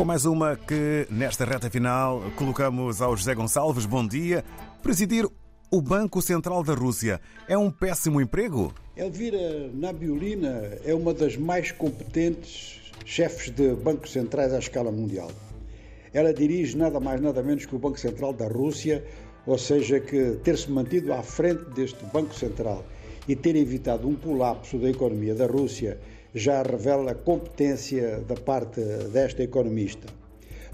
Com mais uma que, nesta reta final, colocamos ao José Gonçalves. Bom dia. Presidir o Banco Central da Rússia é um péssimo emprego? Elvira Nabiulina é uma das mais competentes chefes de bancos centrais à escala mundial. Ela dirige nada mais nada menos que o Banco Central da Rússia, ou seja, que ter-se mantido à frente deste Banco Central e ter evitado um colapso da economia da Rússia já revela competência da parte desta economista.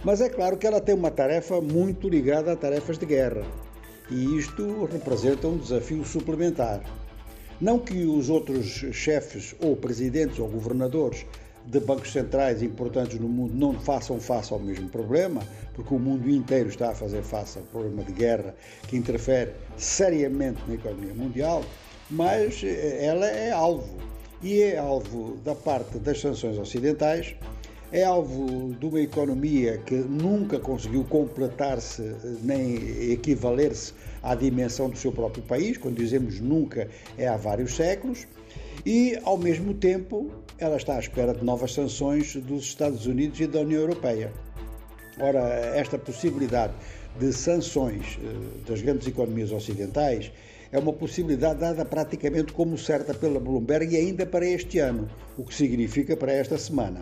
Mas é claro que ela tem uma tarefa muito ligada a tarefas de guerra, e isto representa um desafio suplementar. Não que os outros chefes, ou presidentes ou governadores de bancos centrais importantes no mundo não façam face ao mesmo problema, porque o mundo inteiro está a fazer face ao problema de guerra que interfere seriamente na economia mundial, mas ela é alvo e é alvo da parte das sanções ocidentais, é alvo de uma economia que nunca conseguiu completar-se nem equivaler-se à dimensão do seu próprio país, quando dizemos nunca é há vários séculos, e ao mesmo tempo ela está à espera de novas sanções dos Estados Unidos e da União Europeia. Ora, esta possibilidade de sanções eh, das grandes economias ocidentais é uma possibilidade dada praticamente como certa pela Bloomberg e ainda para este ano, o que significa para esta semana.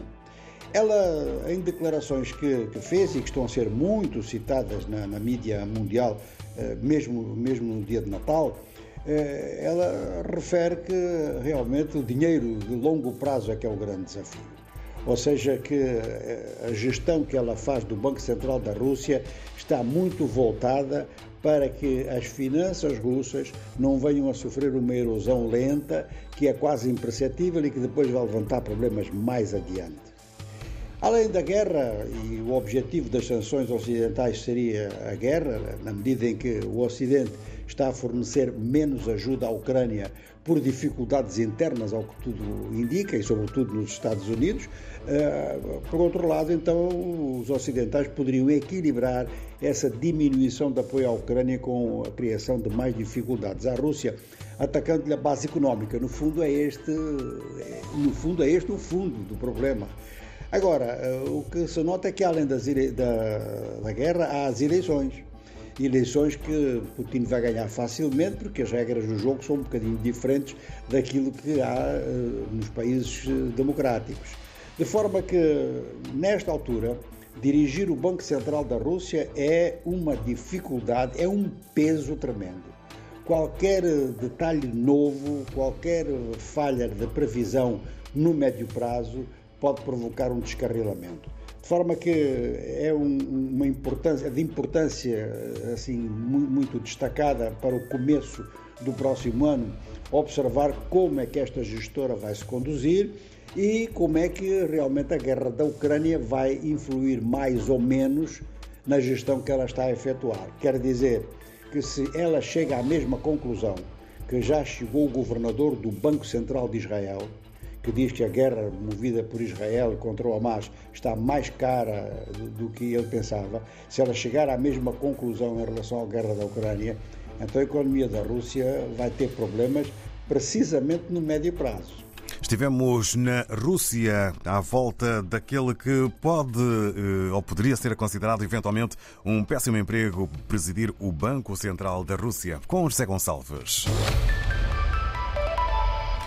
Ela, em declarações que, que fez e que estão a ser muito citadas na, na mídia mundial, eh, mesmo, mesmo no dia de Natal, eh, ela refere que realmente o dinheiro de longo prazo é que é o grande desafio. Ou seja, que eh, a gestão que ela faz do Banco Central da Rússia está muito voltada para que as finanças russas não venham a sofrer uma erosão lenta que é quase imperceptível e que depois vai levantar problemas mais adiante. Além da guerra, e o objetivo das sanções ocidentais seria a guerra, na medida em que o Ocidente está a fornecer menos ajuda à Ucrânia por dificuldades internas, ao que tudo indica, e sobretudo nos Estados Unidos. Eh, por outro lado, então, os ocidentais poderiam equilibrar essa diminuição de apoio à Ucrânia com a criação de mais dificuldades à Rússia, atacando-lhe a base económica. No fundo, é este, no fundo, é este o fundo do problema. Agora, eh, o que se nota é que, além das, da, da guerra, há as eleições eleições que Putin vai ganhar facilmente, porque as regras do jogo são um bocadinho diferentes daquilo que há uh, nos países eh, democráticos. De forma que, nesta altura, dirigir o Banco Central da Rússia é uma dificuldade, é um peso tremendo. Qualquer detalhe novo, qualquer falha de previsão no médio prazo pode provocar um descarrilamento. De forma que é um, uma importância, de importância assim, muito destacada para o começo do próximo ano observar como é que esta gestora vai se conduzir e como é que realmente a guerra da Ucrânia vai influir mais ou menos na gestão que ela está a efetuar. Quer dizer que se ela chega à mesma conclusão que já chegou o governador do Banco Central de Israel, que diz que a guerra movida por Israel contra o Hamas está mais cara do que ele pensava, se ela chegar à mesma conclusão em relação à guerra da Ucrânia, então a economia da Rússia vai ter problemas precisamente no médio prazo. Estivemos na Rússia à volta daquele que pode eh, ou poderia ser considerado eventualmente um péssimo emprego presidir o Banco Central da Rússia, com José Gonçalves.